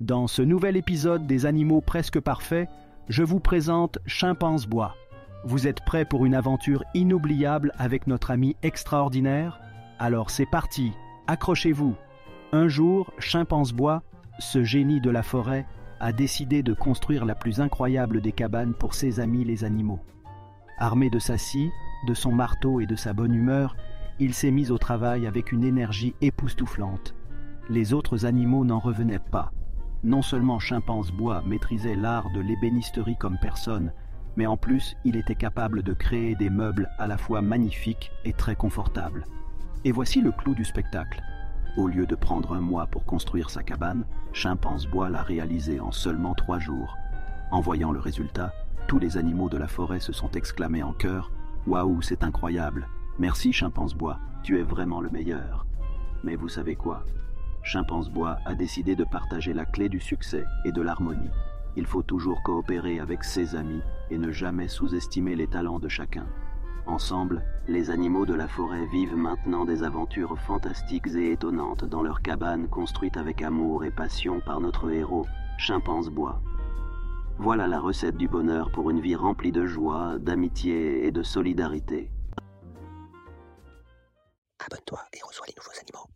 Dans ce nouvel épisode des animaux presque parfaits, je vous présente Chimpanse Bois. Vous êtes prêts pour une aventure inoubliable avec notre ami extraordinaire? Alors c'est parti, accrochez-vous. Un jour, Chimpanse Bois, ce génie de la forêt, a décidé de construire la plus incroyable des cabanes pour ses amis les animaux. Armé de sa scie, de son marteau et de sa bonne humeur, il s'est mis au travail avec une énergie époustouflante. Les autres animaux n'en revenaient pas. Non seulement Chimpanse Bois maîtrisait l'art de l'ébénisterie comme personne, mais en plus il était capable de créer des meubles à la fois magnifiques et très confortables. Et voici le clou du spectacle. Au lieu de prendre un mois pour construire sa cabane, Chimpanse Bois l'a réalisé en seulement trois jours. En voyant le résultat, tous les animaux de la forêt se sont exclamés en chœur Waouh, c'est incroyable Merci Chimpanse Bois, tu es vraiment le meilleur. Mais vous savez quoi? Chimpanse Bois a décidé de partager la clé du succès et de l'harmonie. Il faut toujours coopérer avec ses amis et ne jamais sous-estimer les talents de chacun. Ensemble, les animaux de la forêt vivent maintenant des aventures fantastiques et étonnantes dans leur cabane construite avec amour et passion par notre héros, Chimpanse Bois. Voilà la recette du bonheur pour une vie remplie de joie, d'amitié et de solidarité. Abonne-toi et reçois les nouveaux animaux.